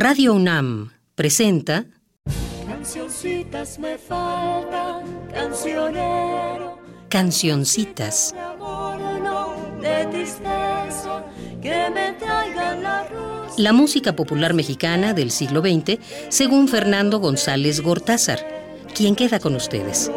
Radio UNAM presenta Cancioncitas me faltan, cancionero. Cancioncitas. De amor, no de tristeza, que me traigan la rosa. La música popular mexicana del siglo XX, según Fernando González Gortázar. ¿Quién queda con ustedes?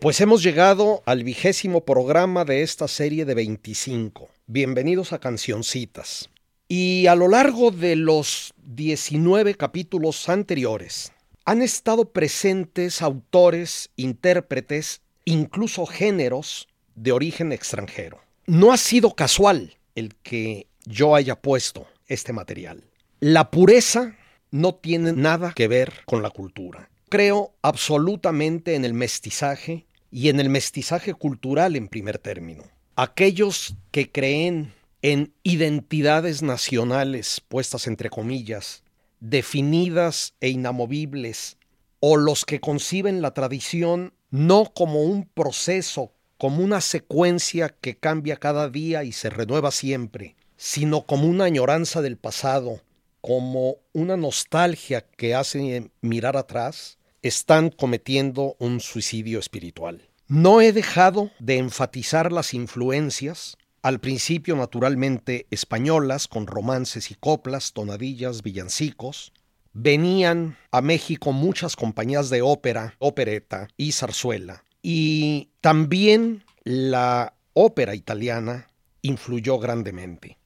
Pues hemos llegado al vigésimo programa de esta serie de 25. Bienvenidos a Cancioncitas. Y a lo largo de los 19 capítulos anteriores han estado presentes autores, intérpretes, incluso géneros de origen extranjero. No ha sido casual el que yo haya puesto este material. La pureza no tiene nada que ver con la cultura. Creo absolutamente en el mestizaje y en el mestizaje cultural en primer término. Aquellos que creen en identidades nacionales puestas entre comillas, definidas e inamovibles, o los que conciben la tradición no como un proceso, como una secuencia que cambia cada día y se renueva siempre, sino como una añoranza del pasado, como una nostalgia que hace mirar atrás, están cometiendo un suicidio espiritual. No he dejado de enfatizar las influencias, al principio naturalmente españolas, con romances y coplas, tonadillas, villancicos. Venían a México muchas compañías de ópera, opereta y zarzuela. Y también la ópera italiana influyó grandemente.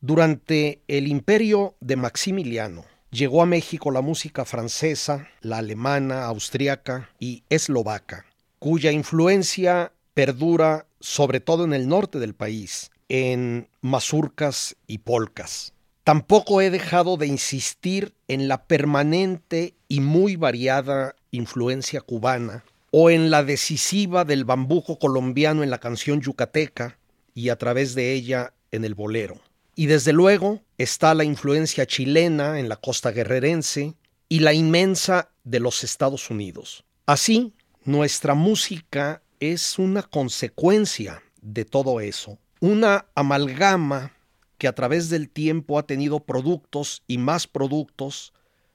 Durante el imperio de Maximiliano, llegó a México la música francesa, la alemana, austriaca y eslovaca, cuya influencia perdura sobre todo en el norte del país, en mazurcas y polcas. Tampoco he dejado de insistir en la permanente y muy variada influencia cubana o en la decisiva del bambuco colombiano en la canción yucateca y a través de ella en el bolero. Y desde luego está la influencia chilena en la costa guerrerense y la inmensa de los Estados Unidos. Así, nuestra música es una consecuencia de todo eso, una amalgama que a través del tiempo ha tenido productos y más productos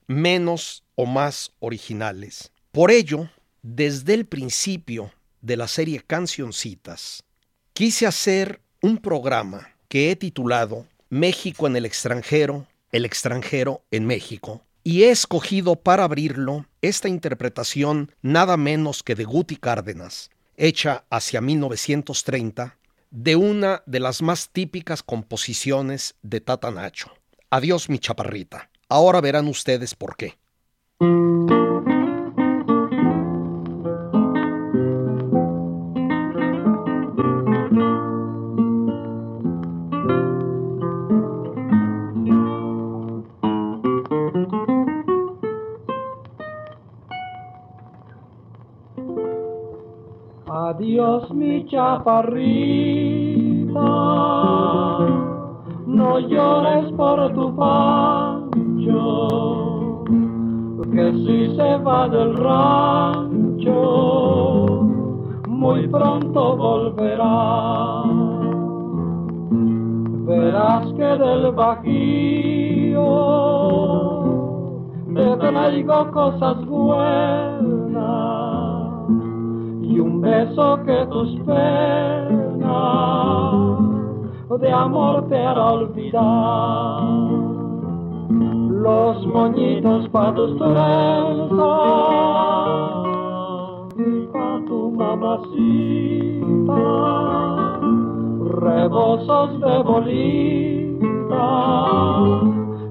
menos o más originales. Por ello, desde el principio de la serie Cancioncitas, quise hacer un programa que he titulado México en el extranjero, el extranjero en México, y he escogido para abrirlo esta interpretación nada menos que de Guti Cárdenas, hecha hacia 1930, de una de las más típicas composiciones de Tata Nacho. Adiós mi chaparrita. Ahora verán ustedes por qué. Chaparrita, no llores por tu pancho, que si se va del rancho, muy pronto volverá. Verás que del bajío te traigo cosas buenas beso que tus penas de amor te hará olvidar. Los moñitos pa' tus trenzas y pa' tu mamacita, rebosos de bolita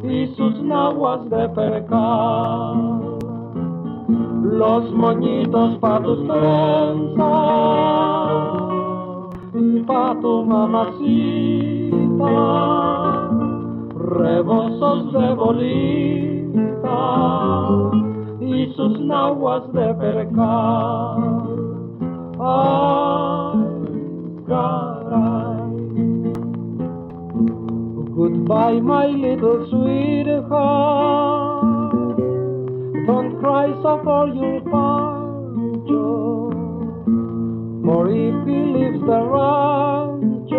y sus naguas de percal los moñitos pa' tus trenzas y pa' tu mamacita, rebosos de bolita y sus naguas de percal. Ay, caray. Goodbye, my little sweetheart. Don't cry so for your pancho. if he leaves the rancho,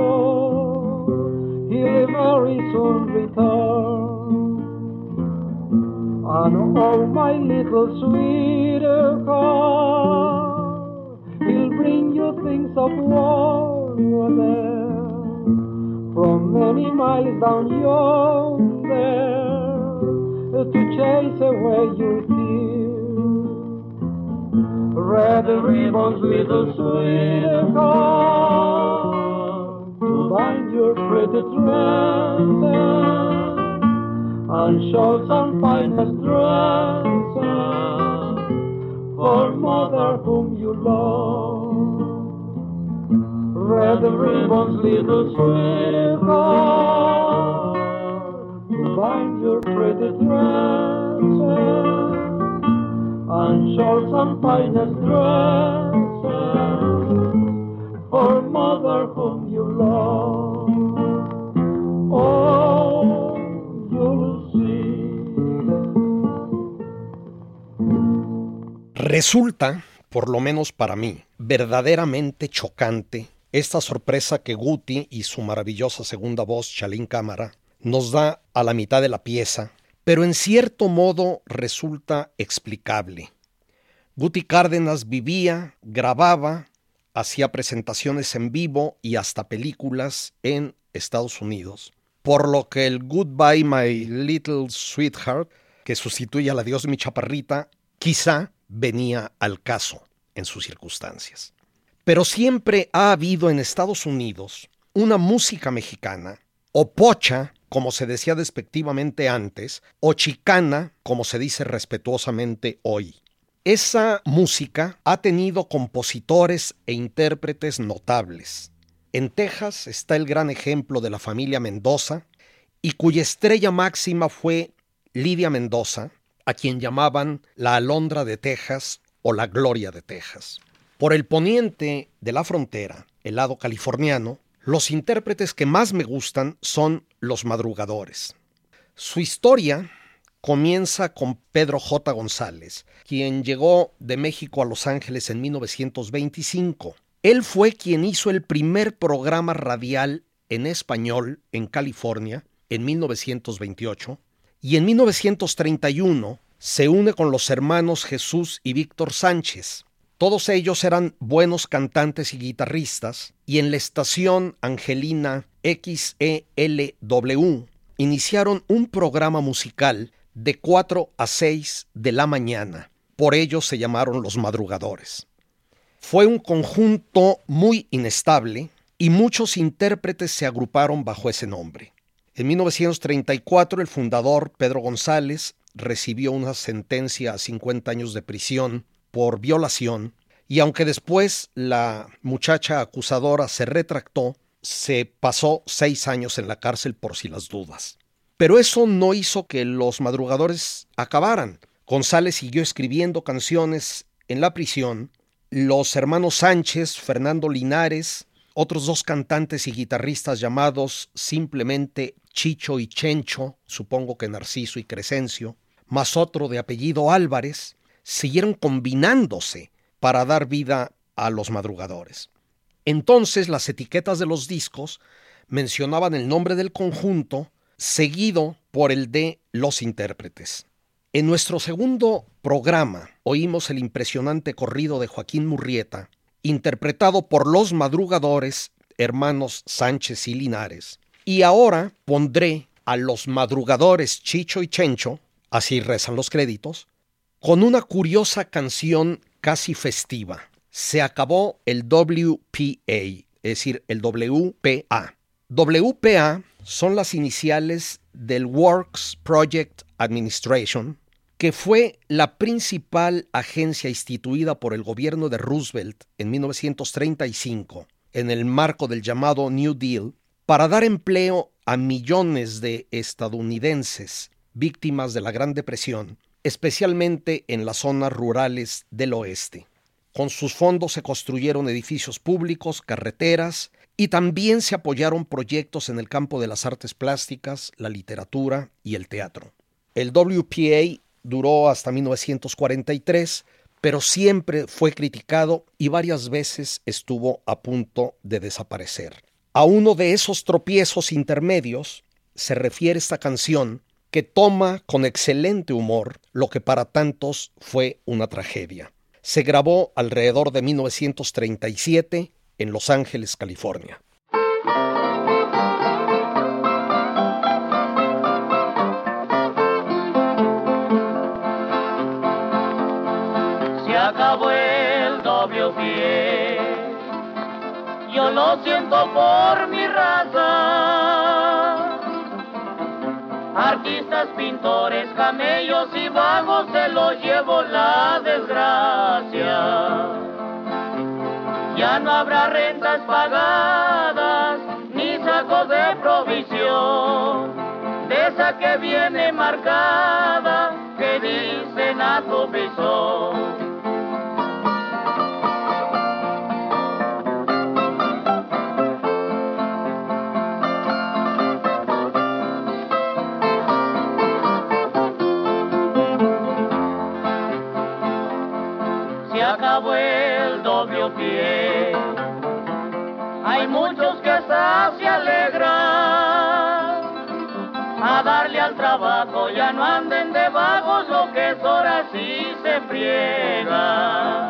he'll very soon return. And oh, my little sweetheart, he'll bring you things of there from many miles down yonder to chase away your. Red ribbons, little sweetheart, to bind your pretty dresses and show some finest dresses for mother whom you love. Red ribbons, little sweetheart, to bind your pretty dresses and. Oh. Resulta, por lo menos para mí, verdaderamente chocante esta sorpresa que Guti y su maravillosa segunda voz, Chalín Cámara, nos da a la mitad de la pieza, pero en cierto modo resulta explicable. Guti Cárdenas vivía, grababa, hacía presentaciones en vivo y hasta películas en Estados Unidos, por lo que el Goodbye My Little Sweetheart, que sustituye al Adiós mi chaparrita, quizá venía al caso en sus circunstancias. Pero siempre ha habido en Estados Unidos una música mexicana, o pocha, como se decía despectivamente antes, o chicana, como se dice respetuosamente hoy. Esa música ha tenido compositores e intérpretes notables. En Texas está el gran ejemplo de la familia Mendoza, y cuya estrella máxima fue Lidia Mendoza, a quien llamaban la Alondra de Texas o la Gloria de Texas. Por el poniente de la frontera, el lado californiano, los intérpretes que más me gustan son los madrugadores. Su historia comienza con Pedro J. González, quien llegó de México a Los Ángeles en 1925. Él fue quien hizo el primer programa radial en español en California en 1928 y en 1931 se une con los hermanos Jesús y Víctor Sánchez. Todos ellos eran buenos cantantes y guitarristas y en la estación Angelina XELW iniciaron un programa musical de 4 a 6 de la mañana. Por ello se llamaron los madrugadores. Fue un conjunto muy inestable y muchos intérpretes se agruparon bajo ese nombre. En 1934 el fundador Pedro González recibió una sentencia a 50 años de prisión por violación y aunque después la muchacha acusadora se retractó, se pasó seis años en la cárcel por si las dudas. Pero eso no hizo que los madrugadores acabaran. González siguió escribiendo canciones en la prisión. Los hermanos Sánchez, Fernando Linares, otros dos cantantes y guitarristas llamados simplemente Chicho y Chencho, supongo que Narciso y Crescencio, más otro de apellido Álvarez, siguieron combinándose para dar vida a los madrugadores. Entonces las etiquetas de los discos mencionaban el nombre del conjunto seguido por el de los intérpretes. En nuestro segundo programa oímos el impresionante corrido de Joaquín Murrieta, interpretado por los madrugadores hermanos Sánchez y Linares. Y ahora pondré a los madrugadores Chicho y Chencho, así rezan los créditos, con una curiosa canción casi festiva. Se acabó el WPA, es decir, el WPA. WPA son las iniciales del Works Project Administration, que fue la principal agencia instituida por el gobierno de Roosevelt en 1935 en el marco del llamado New Deal para dar empleo a millones de estadounidenses víctimas de la Gran Depresión, especialmente en las zonas rurales del oeste. Con sus fondos se construyeron edificios públicos, carreteras y también se apoyaron proyectos en el campo de las artes plásticas, la literatura y el teatro. El WPA duró hasta 1943, pero siempre fue criticado y varias veces estuvo a punto de desaparecer. A uno de esos tropiezos intermedios se refiere esta canción que toma con excelente humor lo que para tantos fue una tragedia. Se grabó alrededor de 1937 en Los Ángeles, California. Se acabó el doble pie. Yo lo siento por mi Artistas, pintores, camellos y vagos se los llevó la desgracia. Ya no habrá rentas pagadas ni sacos de provisión. De esa que viene marcada que dicen a tu se alegran a darle al trabajo, ya no anden de vagos, lo que es hora sí se friega.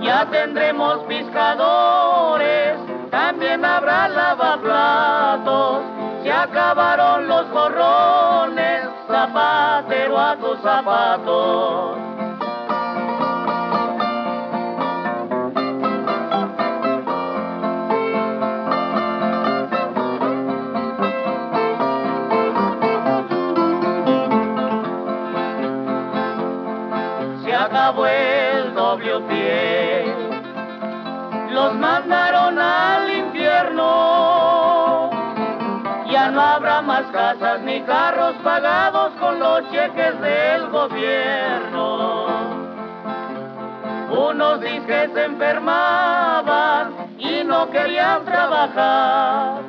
Ya tendremos pescadores, también habrá lavaplatos, se acabaron los gorrones, zapatero a tus zapatos. Casas ni carros pagados con los cheques del gobierno. Unos disques se enfermaban y no querían trabajar.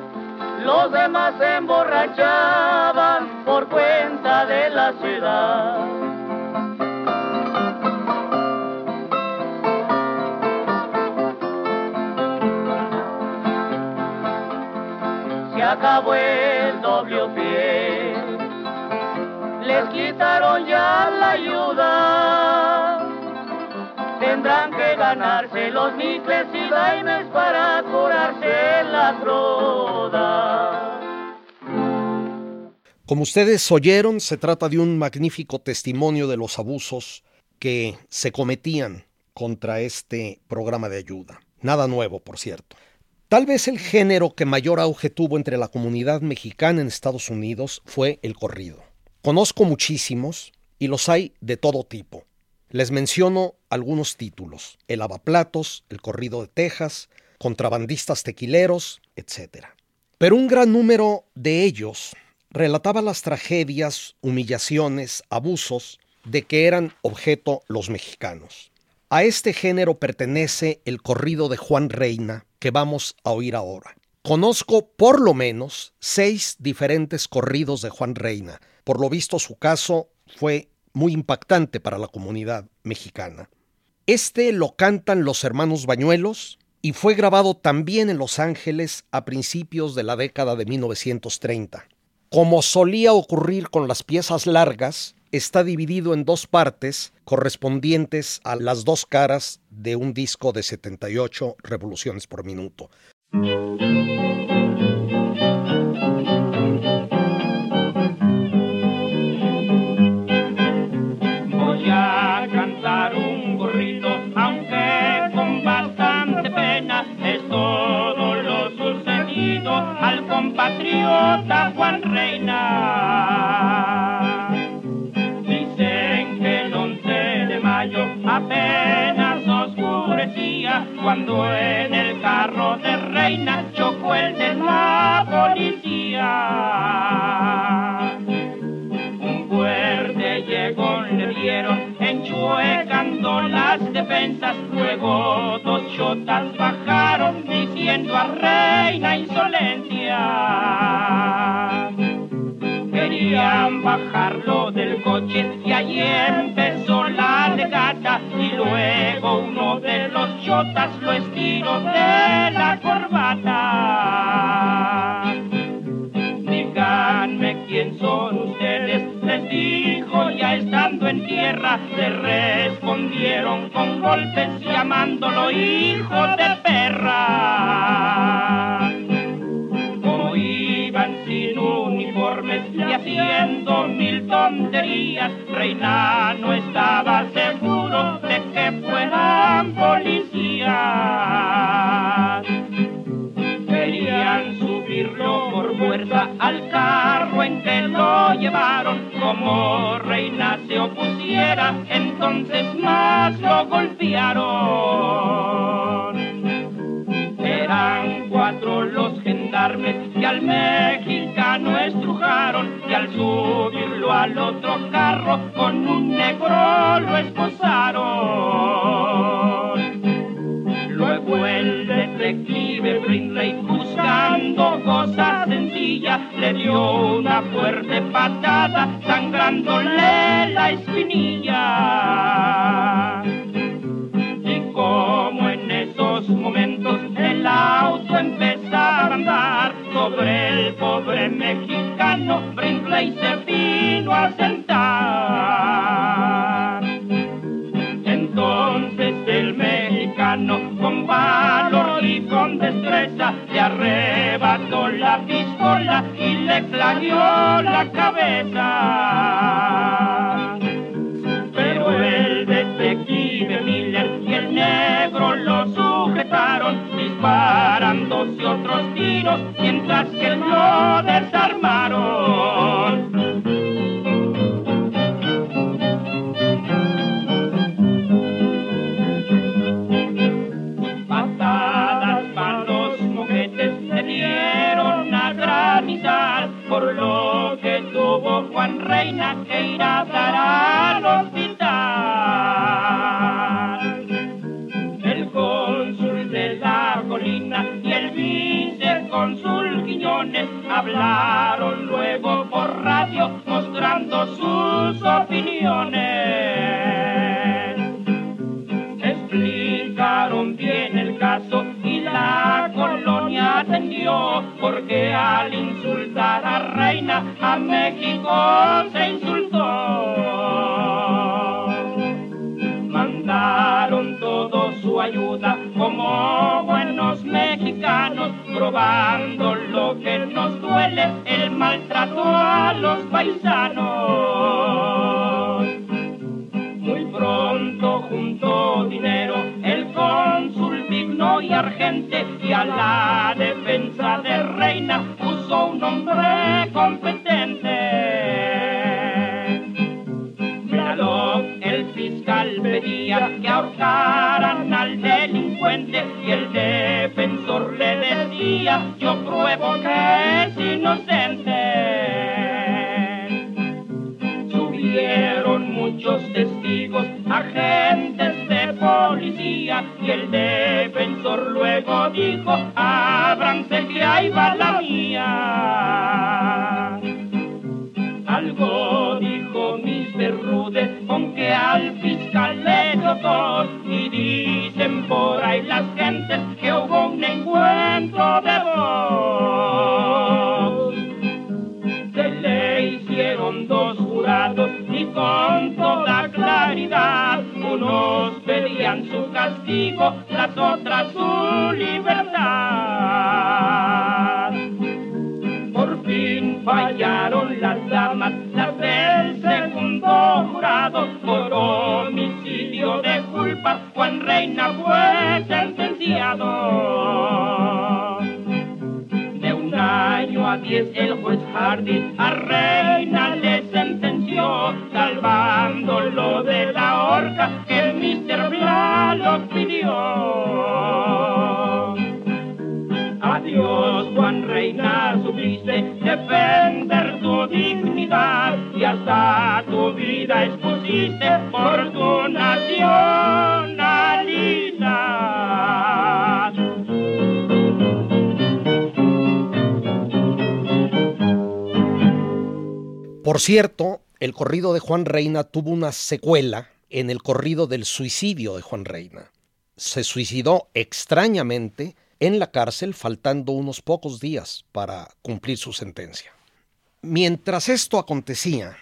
Los demás se emborrachaban por cuenta de la ciudad. acabó el pie. Les quitaron ya la ayuda. Tendrán que ganarse los nicles y daimes para curarse la cruda. Como ustedes oyeron, se trata de un magnífico testimonio de los abusos que se cometían contra este programa de ayuda. Nada nuevo, por cierto. Tal vez el género que mayor auge tuvo entre la comunidad mexicana en Estados Unidos fue el corrido. Conozco muchísimos y los hay de todo tipo. Les menciono algunos títulos: El Lavaplatos, El Corrido de Texas, Contrabandistas Tequileros, etc. Pero un gran número de ellos relataba las tragedias, humillaciones, abusos de que eran objeto los mexicanos. A este género pertenece el corrido de Juan Reina, que vamos a oír ahora. Conozco por lo menos seis diferentes corridos de Juan Reina. Por lo visto su caso fue muy impactante para la comunidad mexicana. Este lo cantan los hermanos Bañuelos y fue grabado también en Los Ángeles a principios de la década de 1930. Como solía ocurrir con las piezas largas, está dividido en dos partes correspondientes a las dos caras de un disco de 78 revoluciones por minuto. Voy a cantar un gorrito, aunque con bastante pena es todo lo sucedido al compatriota Juan Reina. Cuando en el carro de reina chocó el de la policía. Un fuerte llegó, le dieron enchuecando las defensas, luego dos chotas bajaron diciendo a reina insolencia querían bajarlo del coche y allí empezó la legata y luego uno de los chotas lo estiró de la corbata. Díganme quién son ustedes, les dijo ya estando en tierra, le respondieron con golpes llamándolo hijo de perra. Haciendo mil tonterías, Reina no estaba seguro de que fueran policías. Querían subirlo por fuerza al carro en que lo llevaron, como Reina se opusiera, entonces más lo golpearon. Eran cuatro los gendarmes que al mexicano estrujaron y al subirlo al otro carro con un negro lo esposaron. Luego el detective Brindley buscando cosa sencilla le dio una fuerte patada sangrándole la espinilla. Sobre el pobre mexicano, Brindley se vino a sentar. Entonces el mexicano con valor y con destreza le arrebató la pistola y le clareó la cabeza. Pero el detective Miller y el negro lo sujetaron disparándose otros tiros mientras que lo desarmaron. Que hubo un encuentro de voz. Se le hicieron dos jurados y con toda claridad unos pedían su castigo, las otras su libertad. Cierto, el corrido de Juan Reina tuvo una secuela en el corrido del suicidio de Juan Reina. Se suicidó extrañamente en la cárcel faltando unos pocos días para cumplir su sentencia. Mientras esto acontecía,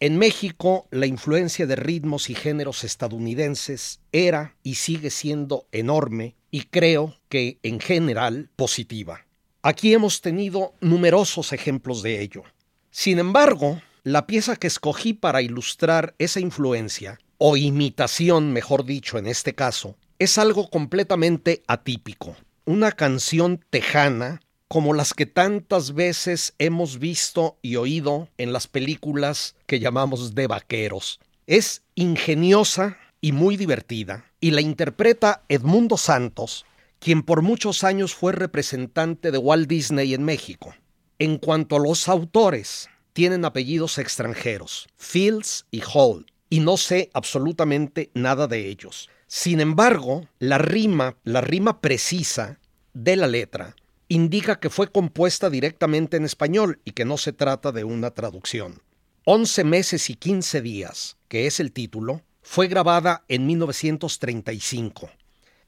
en México la influencia de ritmos y géneros estadounidenses era y sigue siendo enorme y creo que en general positiva. Aquí hemos tenido numerosos ejemplos de ello. Sin embargo, la pieza que escogí para ilustrar esa influencia, o imitación mejor dicho en este caso, es algo completamente atípico. Una canción tejana como las que tantas veces hemos visto y oído en las películas que llamamos de vaqueros. Es ingeniosa y muy divertida, y la interpreta Edmundo Santos, quien por muchos años fue representante de Walt Disney en México. En cuanto a los autores, tienen apellidos extranjeros, Fields y Hall, y no sé absolutamente nada de ellos. Sin embargo, la rima, la rima precisa de la letra, indica que fue compuesta directamente en español y que no se trata de una traducción. Once meses y quince días, que es el título, fue grabada en 1935.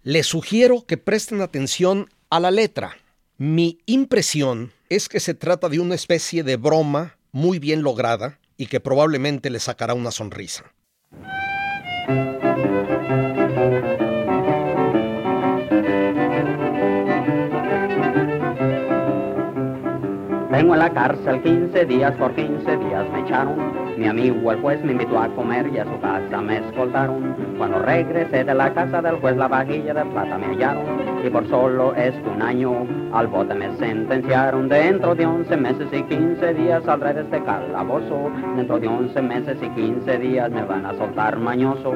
Les sugiero que presten atención a la letra. Mi impresión es que se trata de una especie de broma muy bien lograda y que probablemente le sacará una sonrisa. Tengo en la cárcel 15 días, por 15 días me echaron. Mi amigo el juez me invitó a comer y a su casa me escoltaron. Cuando regresé de la casa del juez la vajilla de plata me hallaron. Y por solo este un año al bote me sentenciaron. Dentro de 11 meses y 15 días saldré de este calabozo. Dentro de 11 meses y 15 días me van a soltar mañoso.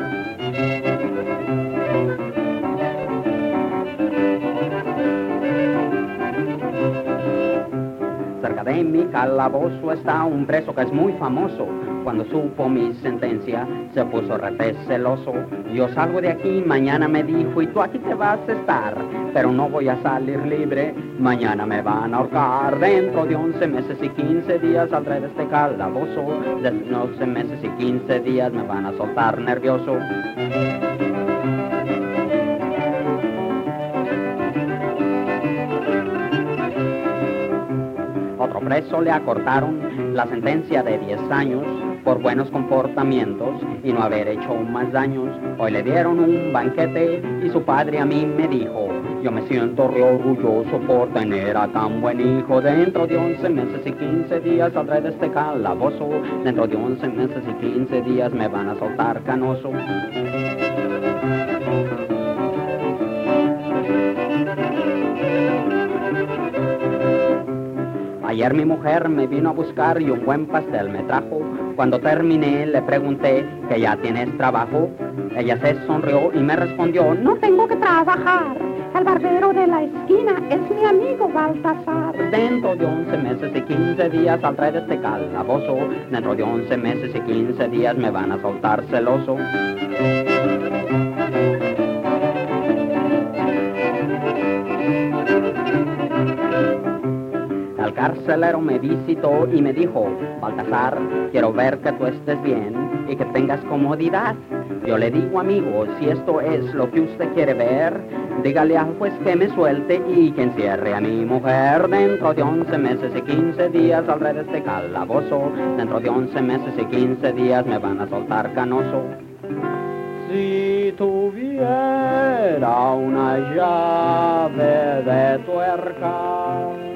Cerca de mi calabozo está un preso que es muy famoso. Cuando supo mi sentencia, se puso rete celoso. Yo salgo de aquí, mañana me dijo, y tú aquí te vas a estar. Pero no voy a salir libre, mañana me van a ahorcar. Dentro de 11 meses y 15 días saldré de este calabozo. Dentro de 11 meses y 15 días me van a soltar nervioso. Preso le acortaron la sentencia de 10 años por buenos comportamientos y no haber hecho más daños. Hoy le dieron un banquete y su padre a mí me dijo, yo me siento re orgulloso por tener a tan buen hijo. Dentro de 11 meses y 15 días saldré de este calabozo. Dentro de 11 meses y 15 días me van a soltar canoso. Ayer mi mujer me vino a buscar y un buen pastel me trajo. Cuando terminé le pregunté que ya tienes trabajo. Ella se sonrió y me respondió, no tengo que trabajar. El barbero de la esquina es mi amigo Baltasar. Dentro de 11 meses y 15 días saldré de este calabozo. Dentro de 11 meses y 15 días me van a soltar celoso. Carcelero me visitó y me dijo, Baltasar, quiero ver que tú estés bien y que tengas comodidad. Yo le digo, amigo, si esto es lo que usted quiere ver, dígale al juez que me suelte y que encierre a mi mujer. Dentro de 11 meses y 15 días saldré de este calabozo. Dentro de 11 meses y 15 días me van a soltar canoso. Si tuviera una llave de tuerca,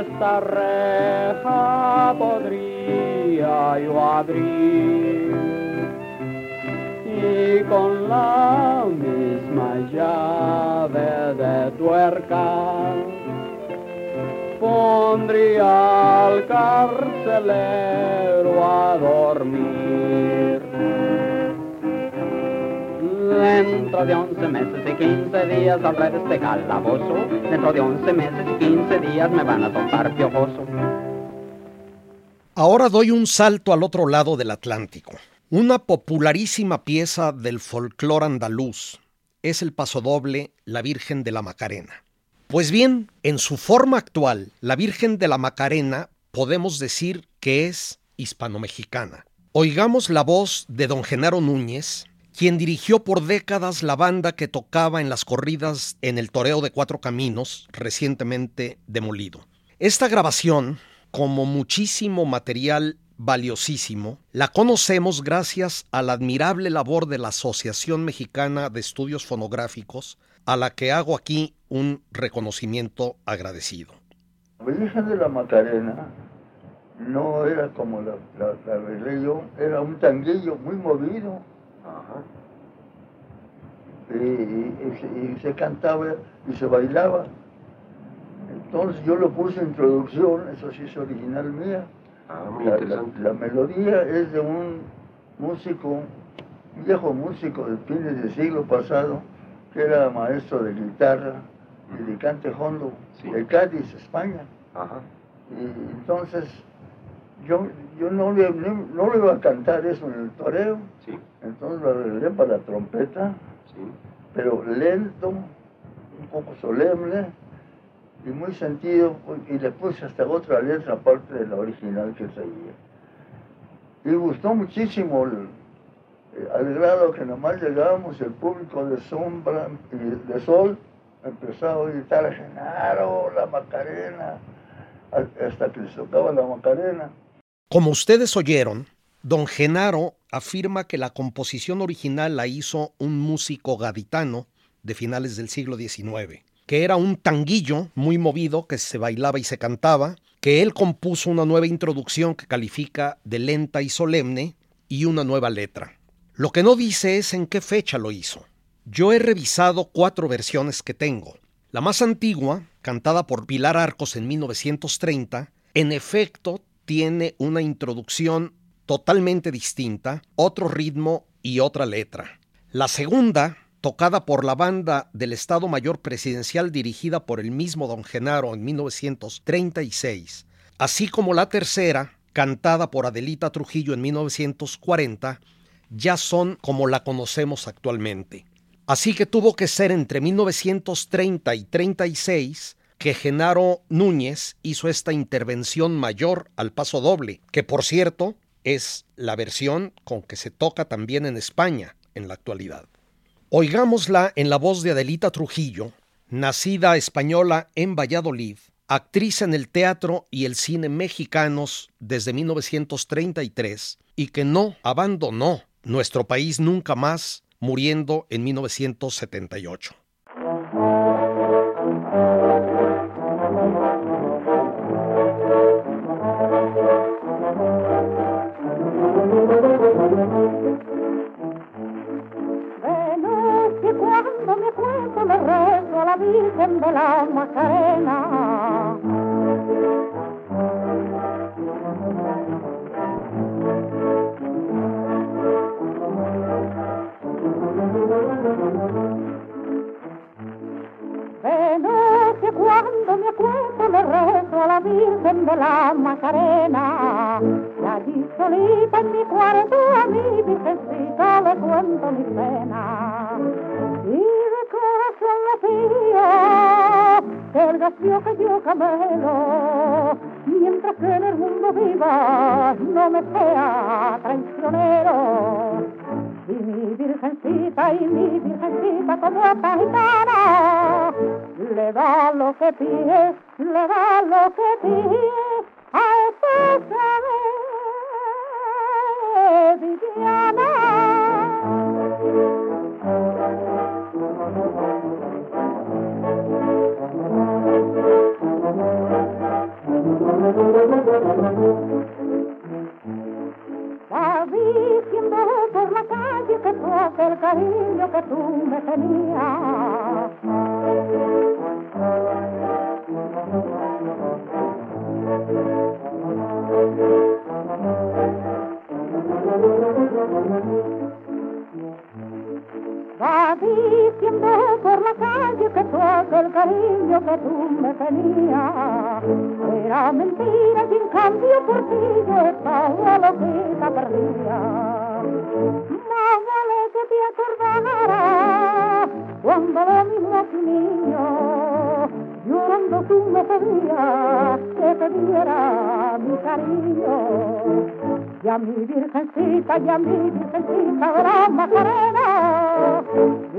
esta reja podría yo abrir. Y con la misma llave de tuerca pondría al carcelero De 11 meses y 15 días saldré de este calabozo. Dentro de 11 meses y 15 días me van a soltar piojoso. Ahora doy un salto al otro lado del Atlántico. Una popularísima pieza del folclore andaluz es el pasodoble La Virgen de la Macarena. Pues bien, en su forma actual, la Virgen de la Macarena podemos decir que es hispano-mexicana. Oigamos la voz de don Genaro Núñez, quien dirigió por décadas la banda que tocaba en las corridas en el Toreo de Cuatro Caminos, recientemente demolido. Esta grabación, como muchísimo material valiosísimo, la conocemos gracias a la admirable labor de la Asociación Mexicana de Estudios Fonográficos, a la que hago aquí un reconocimiento agradecido. La Virgen de la Macarena no era como la, la, era un tanguillo muy movido. Y, y, y, se cantaba y se bailaba. Entonces yo lo puse en introducción, eso sí es original mía. Ah, muy la, interesante. la, la melodía es de un músico, un viejo músico de fines del siglo pasado, que era maestro de guitarra y de cante hondo Sí. de Cádiz, España. Ajá. Y entonces yo, yo no, le, no, le iba a cantar eso en el toreo, Sí, entonces lo arreglé para la trompeta, sí. pero lento, un poco solemne y muy sentido, y le puse hasta otra letra aparte de la original que traía. Y gustó muchísimo, el- eh, al grado que nomás llegábamos, el público de sombra y de sol empezaba a gritar, Genaro, la Macarena, a- hasta que les tocaba la Macarena. Como ustedes oyeron, don Genaro afirma que la composición original la hizo un músico gaditano de finales del siglo XIX, que era un tanguillo muy movido que se bailaba y se cantaba, que él compuso una nueva introducción que califica de lenta y solemne y una nueva letra. Lo que no dice es en qué fecha lo hizo. Yo he revisado cuatro versiones que tengo. La más antigua, cantada por Pilar Arcos en 1930, en efecto tiene una introducción totalmente distinta, otro ritmo y otra letra. La segunda, tocada por la banda del Estado Mayor Presidencial dirigida por el mismo don Genaro en 1936, así como la tercera, cantada por Adelita Trujillo en 1940, ya son como la conocemos actualmente. Así que tuvo que ser entre 1930 y 36 que Genaro Núñez hizo esta intervención mayor al paso doble, que por cierto es la versión con que se toca también en España en la actualidad. Oigámosla en la voz de Adelita Trujillo, nacida española en Valladolid, actriz en el teatro y el cine mexicanos desde 1933 y que no abandonó nuestro país nunca más, muriendo en 1978. Virgen de la Macarena. Que cuando me acuesto le rezo a la Virgen de la Macarena. Y allí solita en mi cuarto a mi virgencita le cuento mi pena. Pido que yo camelo, mientras que en el mundo viva, no me sea traicionero. Y mi virgencita y mi virgencita como gitana, le da lo que pide, le da lo que pide a esa Va diciendo por la calle que fue el cariño que tú me tenías. Va diciendo por la calle que fue el cariño que tú me tenías. Era mentira y en cambio por ti yo estaba loquita perdida. Más vale que te acordaras cuando lo mismo tu niño, llorando tú me pedías que te diera mi cariño. Y a mi virgencita, y a mi virgencita la Macarena.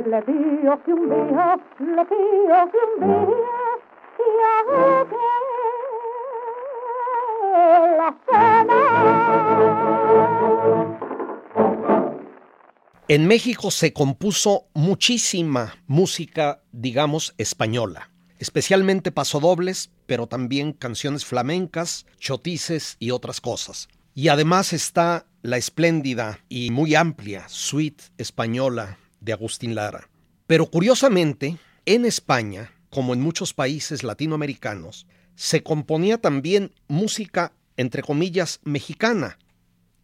Le pido que un día, le pido que un día, y haga que la cena. En México se compuso muchísima música, digamos, española, especialmente pasodobles, pero también canciones flamencas, chotices y otras cosas. Y además está la espléndida y muy amplia suite española de Agustín Lara. Pero curiosamente, en España, como en muchos países latinoamericanos, se componía también música, entre comillas, mexicana,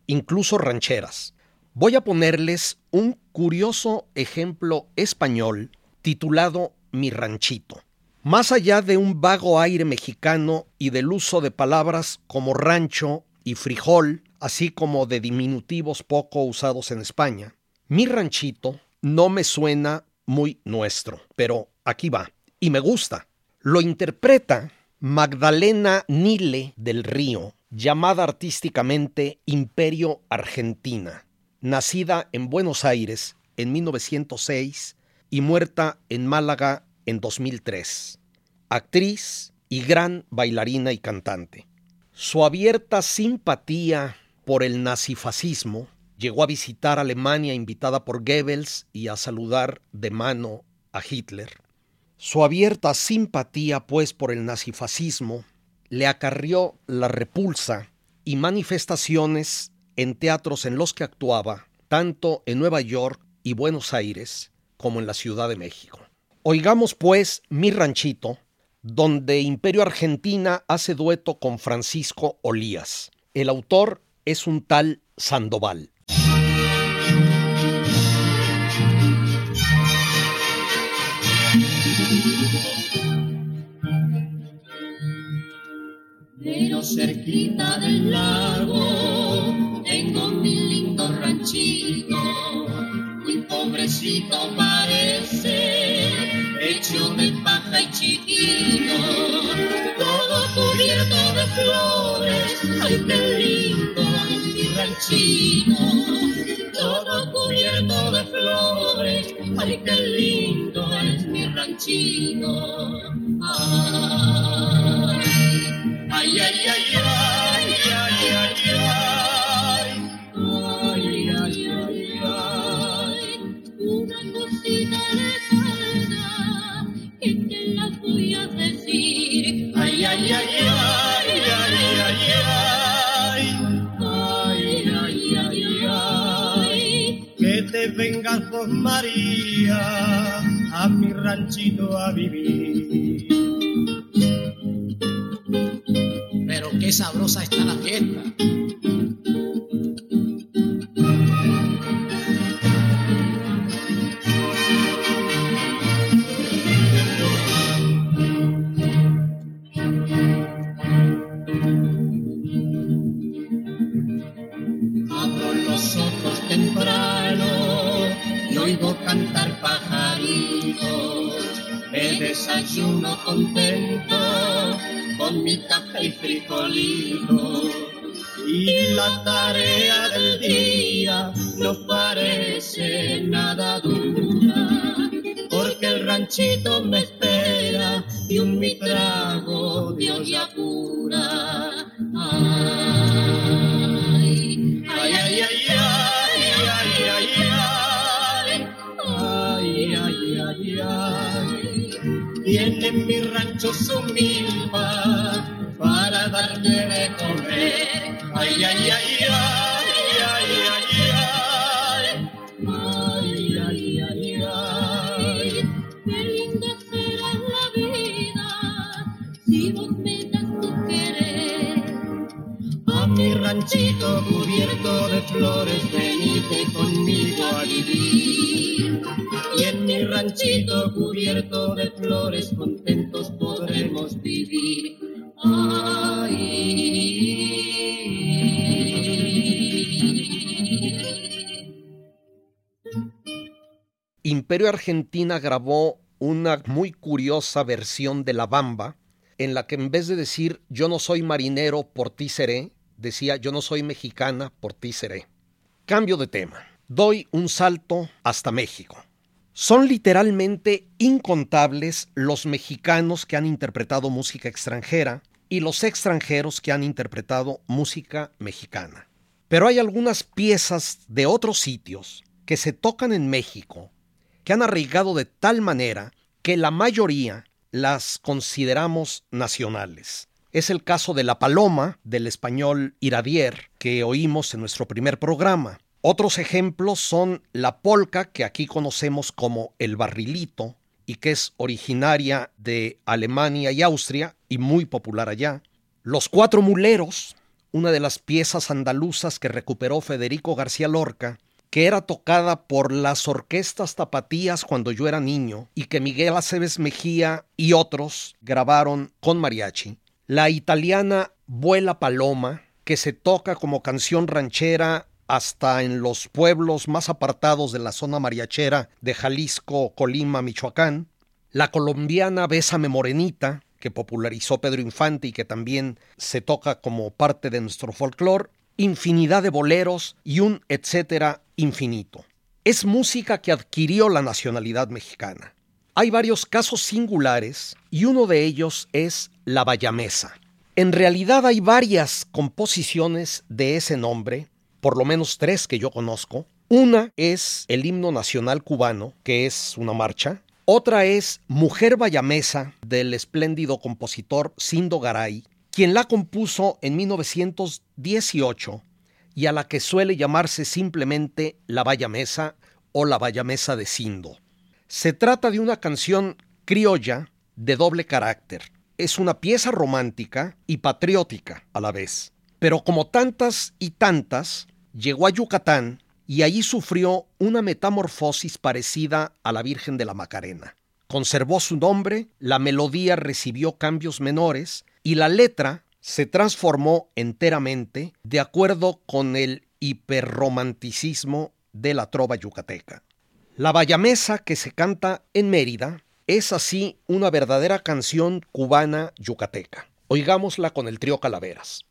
incluso rancheras. Voy a ponerles un curioso ejemplo español titulado Mi ranchito. Más allá de un vago aire mexicano y del uso de palabras como rancho y frijol, así como de diminutivos poco usados en España, mi ranchito no me suena muy nuestro, pero aquí va, y me gusta. Lo interpreta Magdalena Nile del Río, llamada artísticamente Imperio Argentina, nacida en Buenos Aires en 1906 y muerta en Málaga en 2003. Actriz y gran bailarina y cantante. Su abierta simpatía por el nazifascismo llegó a visitar Alemania invitada por Goebbels y a saludar de mano a Hitler. Su abierta simpatía, pues, por el nazifascismo le acarrió la repulsa y manifestaciones en teatros en los que actuaba, tanto en Nueva York y Buenos Aires como en la Ciudad de México. Oigamos, pues, Mi Ranchito, donde Imperio Argentina hace dueto con Francisco Olías. El autor es un tal Sandoval. Pero cerquita del lago tengo mi lindo ranchito, muy pobrecito parece, hecho de paja y chiquito, todo cubierto de flores, ay qué lindo es mi ranchito, todo cubierto de flores, ay qué lindo es mi ranchito. Ay, ay, ay, ay, ay, A mi ranchito a vivir. Pero qué sabrosa está la fiesta. Con mi café y frijolito. Y la tarea del día no parece nada dura, porque el ranchito me espera y un mi trago olla pura. Su milpa para darle de comer. Ay, ay, ay, Argentina grabó una muy curiosa versión de La Bamba, en la que en vez de decir yo no soy marinero, por ti seré, decía, yo no soy mexicana, por ti seré. Cambio de tema. Doy un salto hasta México. Son literalmente incontables los mexicanos que han interpretado música extranjera y los extranjeros que han interpretado música mexicana. Pero hay algunas piezas de otros sitios que se tocan en México que han arraigado de tal manera que la mayoría las consideramos nacionales. Es el caso de La Paloma, del español Iradier, que oímos en nuestro primer programa. Otros ejemplos son la polca, que aquí conocemos como el barrilito, y que es originaria de Alemania y Austria y muy popular allá. Los Cuatro Muleros, una de las piezas andaluzas que recuperó Federico García Lorca, que era tocada por las orquestas tapatías cuando yo era niño y que Miguel Aceves Mejía y otros grabaron con mariachi. La italiana Vuela Paloma, que se toca como canción ranchera hasta en los pueblos más apartados de la zona mariachera de Jalisco, Colima, Michoacán. La colombiana Bésame Morenita, que popularizó Pedro Infante y que también se toca como parte de nuestro folclore infinidad de boleros y un etcétera infinito. Es música que adquirió la nacionalidad mexicana. Hay varios casos singulares y uno de ellos es la bayamesa. En realidad hay varias composiciones de ese nombre, por lo menos tres que yo conozco. Una es el himno nacional cubano, que es una marcha. Otra es Mujer Bayamesa del espléndido compositor Sindo Garay, quien la compuso en 1918 y a la que suele llamarse simplemente La Valla Mesa o La Valla Mesa de Sindo. Se trata de una canción criolla de doble carácter. Es una pieza romántica y patriótica a la vez. Pero como tantas y tantas, llegó a Yucatán y allí sufrió una metamorfosis parecida a la Virgen de la Macarena. Conservó su nombre, la melodía recibió cambios menores y la letra se transformó enteramente de acuerdo con el hiperromanticismo de la trova yucateca. La bayamesa que se canta en Mérida es así una verdadera canción cubana yucateca. Oigámosla con el trío Calaveras.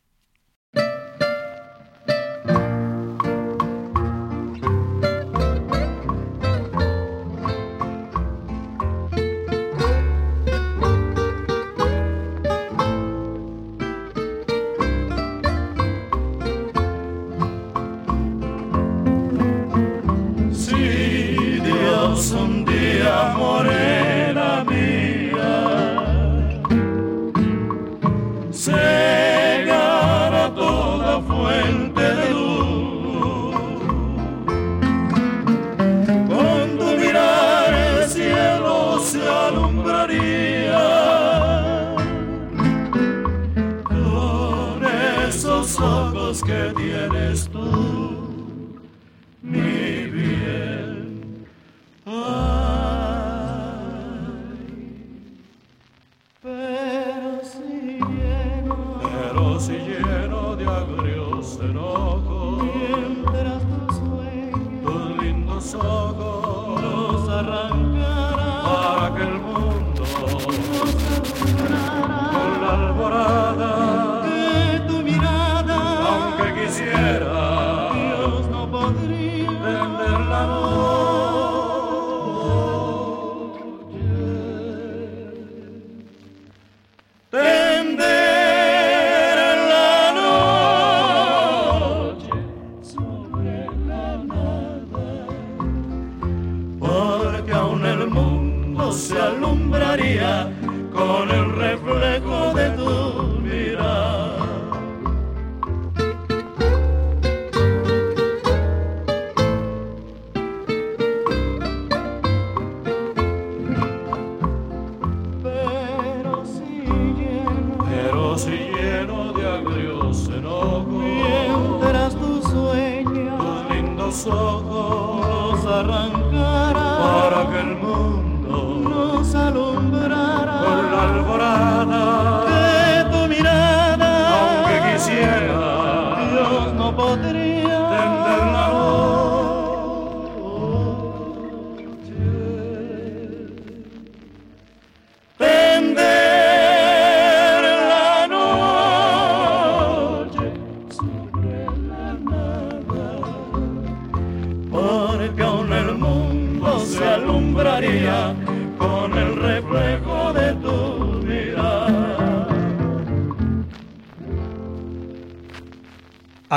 los ojos arrancara para que el mundo nos alumbrara con la alborada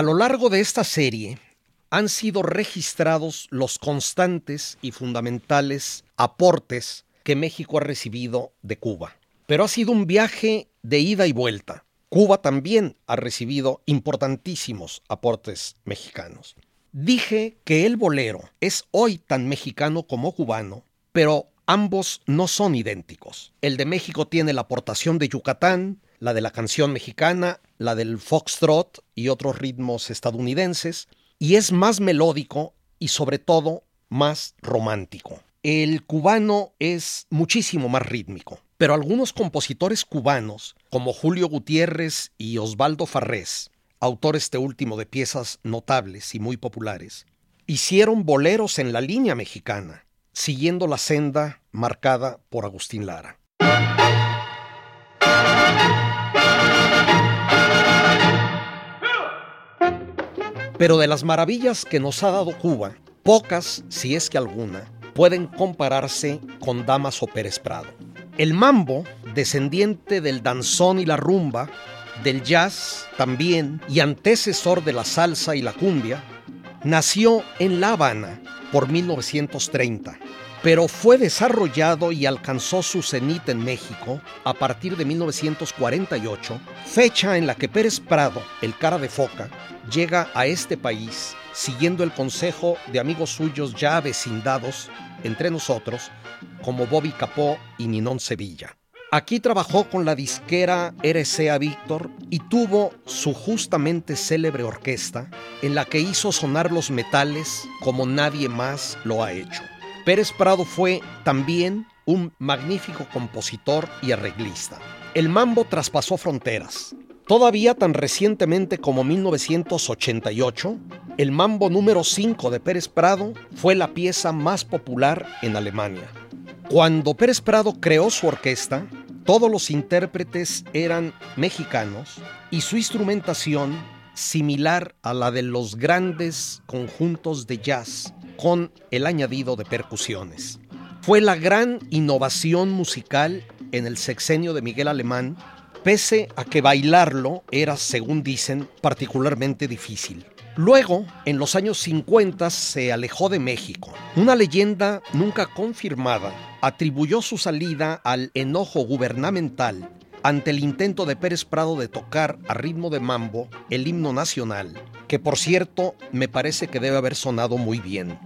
A lo largo de esta serie han sido registrados los constantes y fundamentales aportes que México ha recibido de Cuba. Pero ha sido un viaje de ida y vuelta. Cuba también ha recibido importantísimos aportes mexicanos. Dije que el bolero es hoy tan mexicano como cubano, pero ambos no son idénticos. El de México tiene la aportación de Yucatán, la de la canción mexicana, la del foxtrot y otros ritmos estadounidenses, y es más melódico y sobre todo más romántico. El cubano es muchísimo más rítmico, pero algunos compositores cubanos, como Julio Gutiérrez y Osvaldo Farrés, autor este último de piezas notables y muy populares, hicieron boleros en la línea mexicana, siguiendo la senda marcada por Agustín Lara. Pero de las maravillas que nos ha dado Cuba, pocas, si es que alguna, pueden compararse con Damaso Pérez Prado. El mambo, descendiente del danzón y la rumba, del jazz también y antecesor de la salsa y la cumbia, nació en La Habana por 1930, pero fue desarrollado y alcanzó su cenit en México a partir de 1948, fecha en la que Pérez Prado, el cara de foca, llega a este país siguiendo el consejo de amigos suyos ya avecindados entre nosotros, como Bobby Capó y Ninón Sevilla. Aquí trabajó con la disquera RCA Víctor y tuvo su justamente célebre orquesta en la que hizo sonar los metales como nadie más lo ha hecho. Pérez Prado fue también un magnífico compositor y arreglista. El mambo traspasó fronteras. Todavía tan recientemente como 1988, el mambo número 5 de Pérez Prado fue la pieza más popular en Alemania. Cuando Pérez Prado creó su orquesta, todos los intérpretes eran mexicanos y su instrumentación similar a la de los grandes conjuntos de jazz con el añadido de percusiones. Fue la gran innovación musical en el sexenio de Miguel Alemán, pese a que bailarlo era, según dicen, particularmente difícil. Luego, en los años 50, se alejó de México. Una leyenda nunca confirmada atribuyó su salida al enojo gubernamental ante el intento de Pérez Prado de tocar a ritmo de mambo el himno nacional, que por cierto me parece que debe haber sonado muy bien.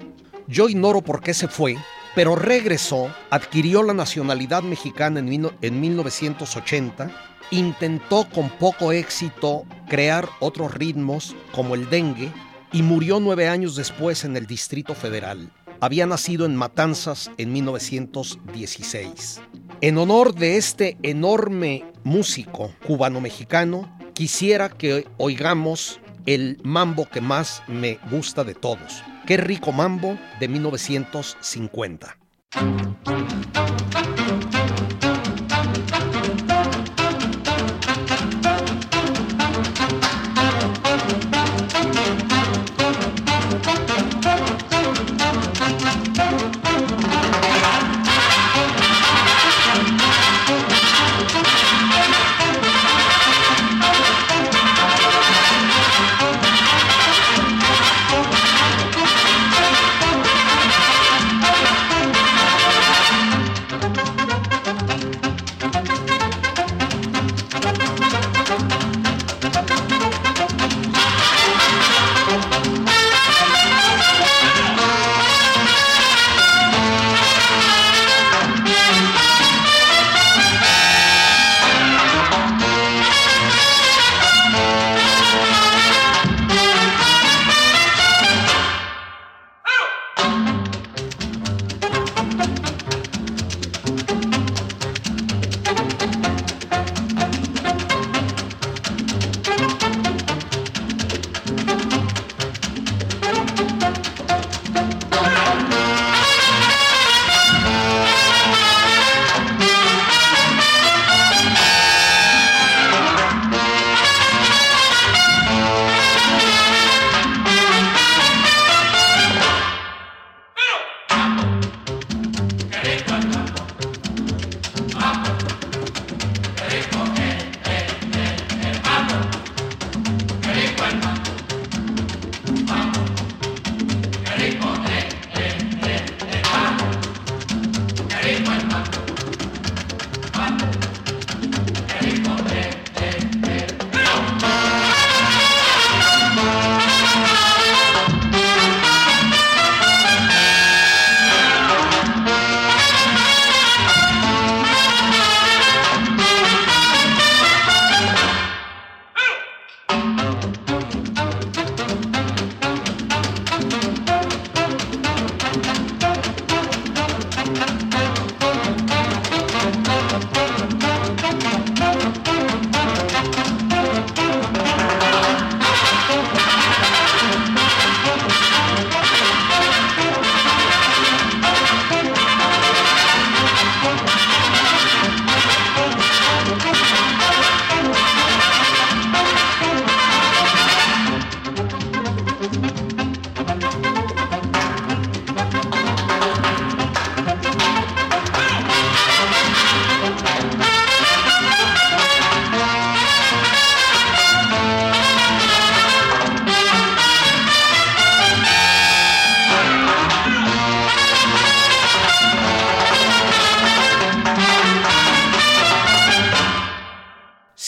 Yo ignoro por qué se fue, pero regresó, adquirió la nacionalidad mexicana en, en 1980 intentó con poco éxito crear otros ritmos como el dengue y murió nueve años después en el Distrito Federal. Había nacido en Matanzas en 1916. En honor de este enorme músico cubano-mexicano, quisiera que oigamos el mambo que más me gusta de todos. Qué rico mambo de 1950.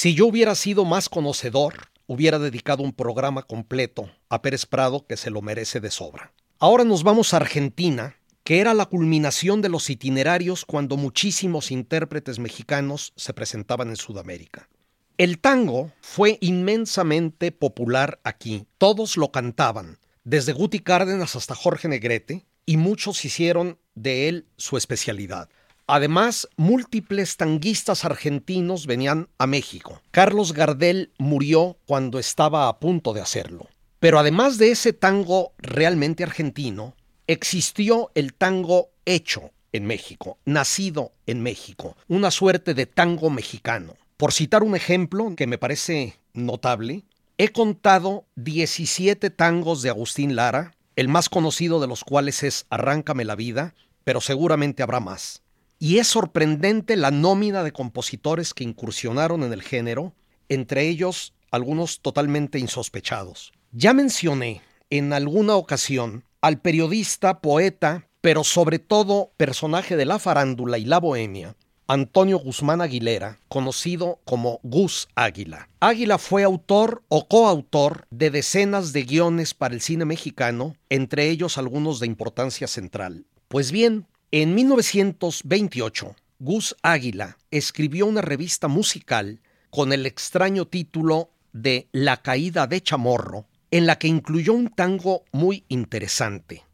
Si yo hubiera sido más conocedor, hubiera dedicado un programa completo a Pérez Prado que se lo merece de sobra. Ahora nos vamos a Argentina, que era la culminación de los itinerarios cuando muchísimos intérpretes mexicanos se presentaban en Sudamérica. El tango fue inmensamente popular aquí, todos lo cantaban, desde Guti Cárdenas hasta Jorge Negrete, y muchos hicieron de él su especialidad. Además, múltiples tanguistas argentinos venían a México. Carlos Gardel murió cuando estaba a punto de hacerlo. Pero además de ese tango realmente argentino, existió el tango hecho en México, nacido en México, una suerte de tango mexicano. Por citar un ejemplo que me parece notable, he contado 17 tangos de Agustín Lara, el más conocido de los cuales es Arráncame la vida, pero seguramente habrá más. Y es sorprendente la nómina de compositores que incursionaron en el género, entre ellos algunos totalmente insospechados. Ya mencioné en alguna ocasión al periodista, poeta, pero sobre todo personaje de la farándula y la bohemia, Antonio Guzmán Aguilera, conocido como Gus Águila. Águila fue autor o coautor de decenas de guiones para el cine mexicano, entre ellos algunos de importancia central. Pues bien, en 1928, Gus Águila escribió una revista musical con el extraño título de La caída de Chamorro, en la que incluyó un tango muy interesante.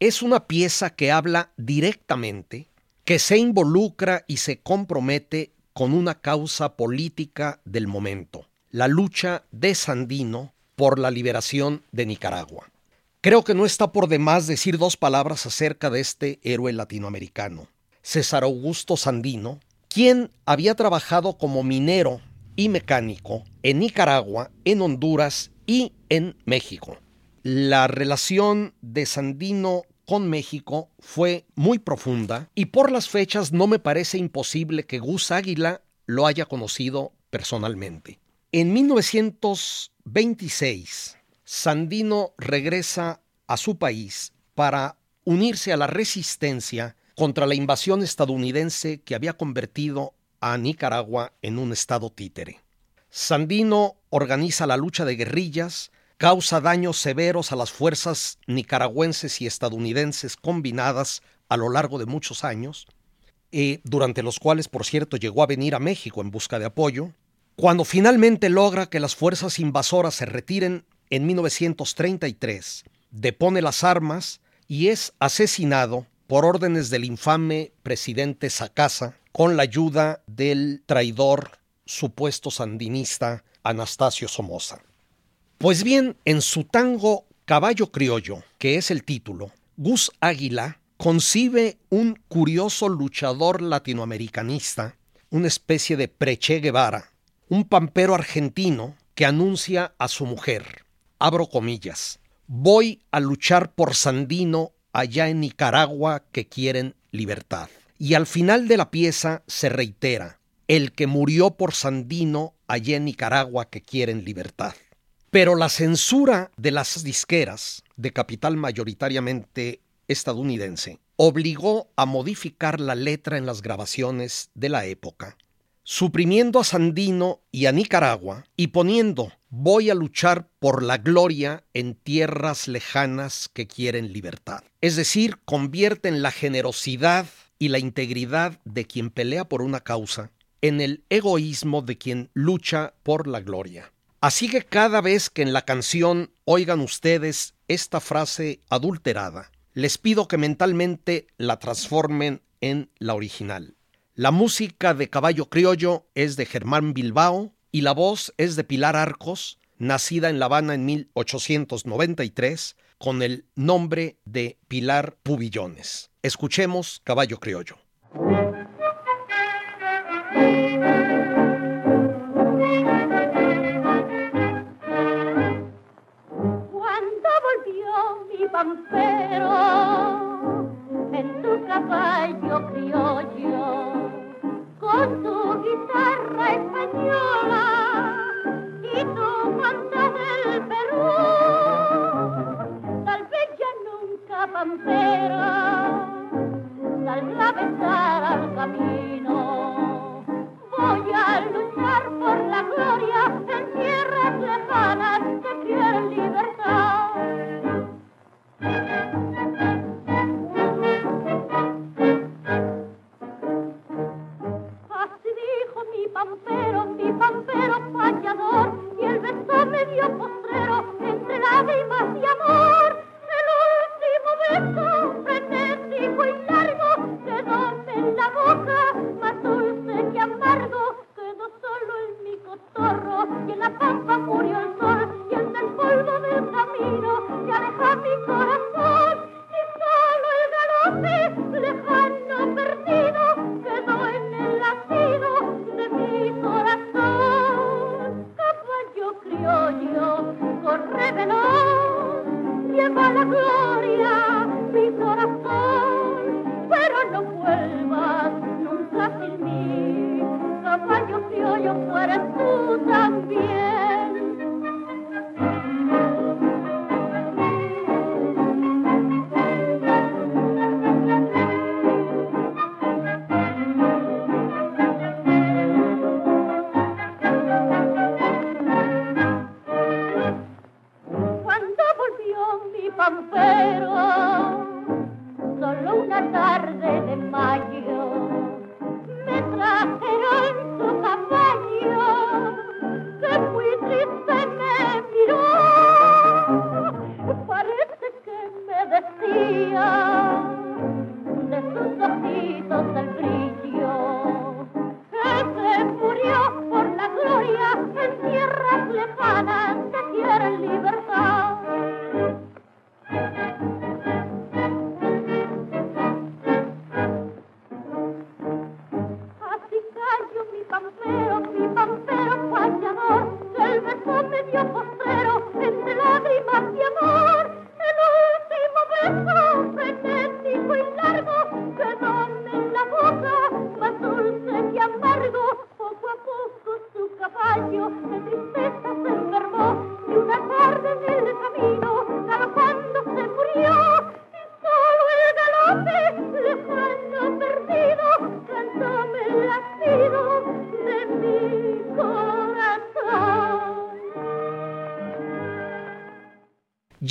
Es una pieza que habla directamente, que se involucra y se compromete con una causa política del momento, la lucha de Sandino por la liberación de Nicaragua. Creo que no está por demás decir dos palabras acerca de este héroe latinoamericano, César Augusto Sandino, quien había trabajado como minero y mecánico en Nicaragua, en Honduras y en México. La relación de Sandino con México fue muy profunda y por las fechas no me parece imposible que Gus Águila lo haya conocido personalmente. En 1926, Sandino regresa a su país para unirse a la resistencia contra la invasión estadounidense que había convertido a Nicaragua en un estado títere. Sandino organiza la lucha de guerrillas, causa daños severos a las fuerzas nicaragüenses y estadounidenses combinadas a lo largo de muchos años, eh, durante los cuales, por cierto, llegó a venir a México en busca de apoyo. Cuando finalmente logra que las fuerzas invasoras se retiren en 1933, depone las armas y es asesinado por órdenes del infame presidente Sacasa con la ayuda del traidor supuesto sandinista Anastasio Somoza. Pues bien, en su tango Caballo Criollo, que es el título, Gus Águila concibe un curioso luchador latinoamericanista, una especie de Preche Guevara, un pampero argentino que anuncia a su mujer, abro comillas, voy a luchar por Sandino allá en Nicaragua que quieren libertad. Y al final de la pieza se reitera, el que murió por Sandino allá en Nicaragua que quieren libertad. Pero la censura de las disqueras, de capital mayoritariamente estadounidense, obligó a modificar la letra en las grabaciones de la época, suprimiendo a Sandino y a Nicaragua y poniendo voy a luchar por la gloria en tierras lejanas que quieren libertad. Es decir, convierten la generosidad y la integridad de quien pelea por una causa en el egoísmo de quien lucha por la gloria. Así que cada vez que en la canción oigan ustedes esta frase adulterada, les pido que mentalmente la transformen en la original. La música de Caballo Criollo es de Germán Bilbao y la voz es de Pilar Arcos, nacida en La Habana en 1893 con el nombre de Pilar Pubillones. Escuchemos Caballo Criollo. Cuando volvió mi pampero en su caballo criollo con tu guitarra española y tu guanta del Perú. Tal vez ya nunca pampera saldrá besar al camino. Voy a luchar por la gloria en tierras lejanas que quieren libertad. what a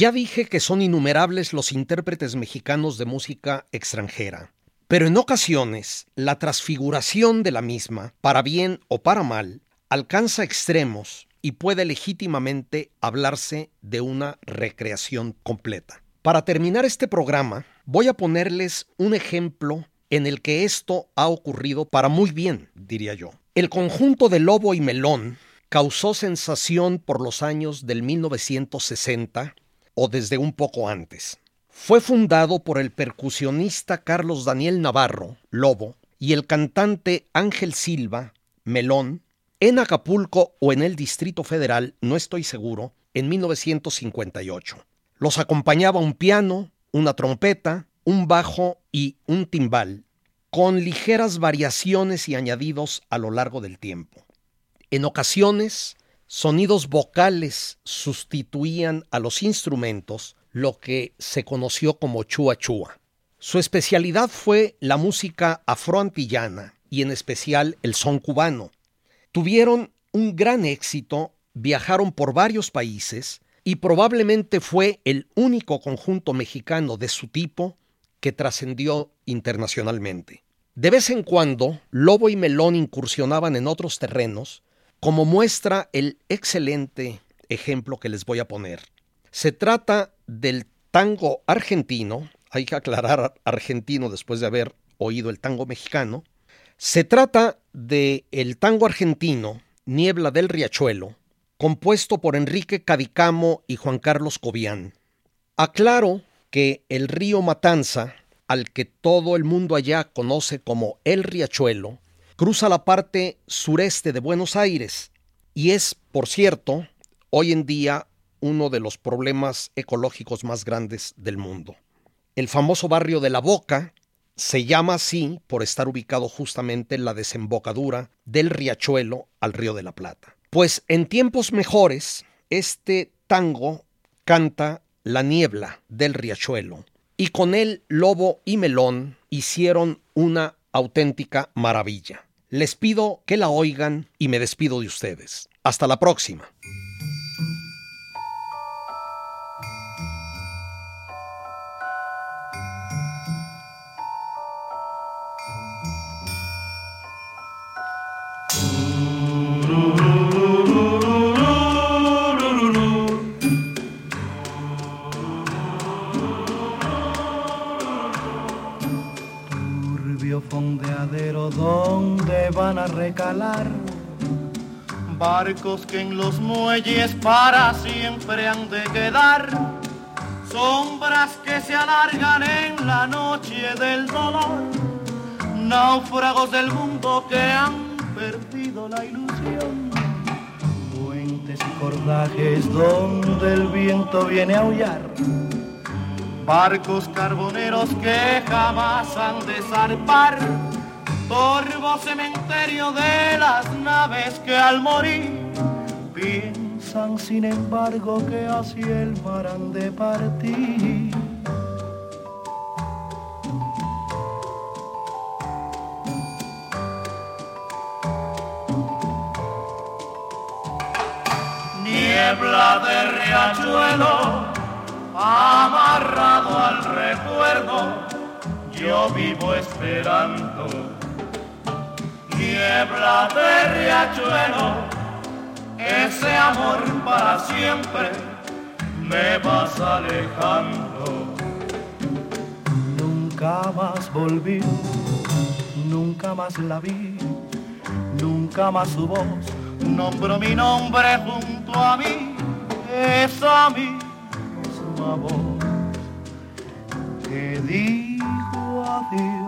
Ya dije que son innumerables los intérpretes mexicanos de música extranjera, pero en ocasiones la transfiguración de la misma, para bien o para mal, alcanza extremos y puede legítimamente hablarse de una recreación completa. Para terminar este programa, voy a ponerles un ejemplo en el que esto ha ocurrido para muy bien, diría yo. El conjunto de Lobo y Melón causó sensación por los años del 1960 o desde un poco antes. Fue fundado por el percusionista Carlos Daniel Navarro, Lobo, y el cantante Ángel Silva, Melón, en Acapulco o en el Distrito Federal, no estoy seguro, en 1958. Los acompañaba un piano, una trompeta, un bajo y un timbal, con ligeras variaciones y añadidos a lo largo del tiempo. En ocasiones, sonidos vocales sustituían a los instrumentos, lo que se conoció como chua chua. Su especialidad fue la música afroantillana y en especial el son cubano, Tuvieron un gran éxito, viajaron por varios países y probablemente fue el único conjunto mexicano de su tipo que trascendió internacionalmente. De vez en cuando, Lobo y Melón incursionaban en otros terrenos, como muestra el excelente ejemplo que les voy a poner. Se trata del tango argentino, hay que aclarar argentino después de haber oído el tango mexicano, se trata de el tango argentino Niebla del Riachuelo, compuesto por Enrique Cadicamo y Juan Carlos Cobian. Aclaro que el río Matanza, al que todo el mundo allá conoce como el Riachuelo, cruza la parte sureste de Buenos Aires y es, por cierto, hoy en día uno de los problemas ecológicos más grandes del mundo. El famoso barrio de La Boca se llama así por estar ubicado justamente en la desembocadura del riachuelo al río de la Plata. Pues en tiempos mejores, este tango canta La niebla del riachuelo y con él Lobo y Melón hicieron una auténtica maravilla. Les pido que la oigan y me despido de ustedes. Hasta la próxima. Barcos que en los muelles para siempre han de quedar. Sombras que se alargan en la noche del dolor. Náufragos del mundo que han perdido la ilusión. Puentes y cordajes donde el viento viene a aullar. Barcos carboneros que jamás han de zarpar Torvo cementerio de las naves que al morir piensan sin embargo que así el mar han de partir. Niebla de riachuelo, amarrado al recuerdo, yo vivo esperando niebla de riachuelo, ese amor para siempre me vas alejando. Nunca más volví, nunca más la vi, nunca más su voz nombro mi nombre junto a mí, esa misma voz que dijo adiós.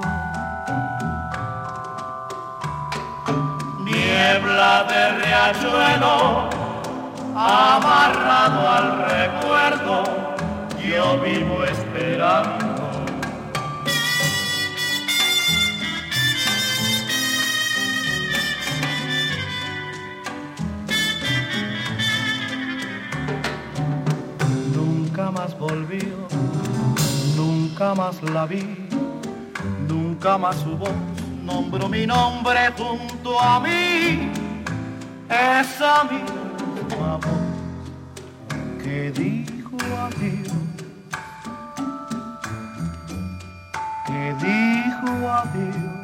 De riachuelo, amarrado al recuerdo, yo vivo esperando. Nunca más volvió, nunca más la vi, nunca más su voz nombro mi nombre junto a mí, esa misma voz que dijo adiós, que dijo adiós.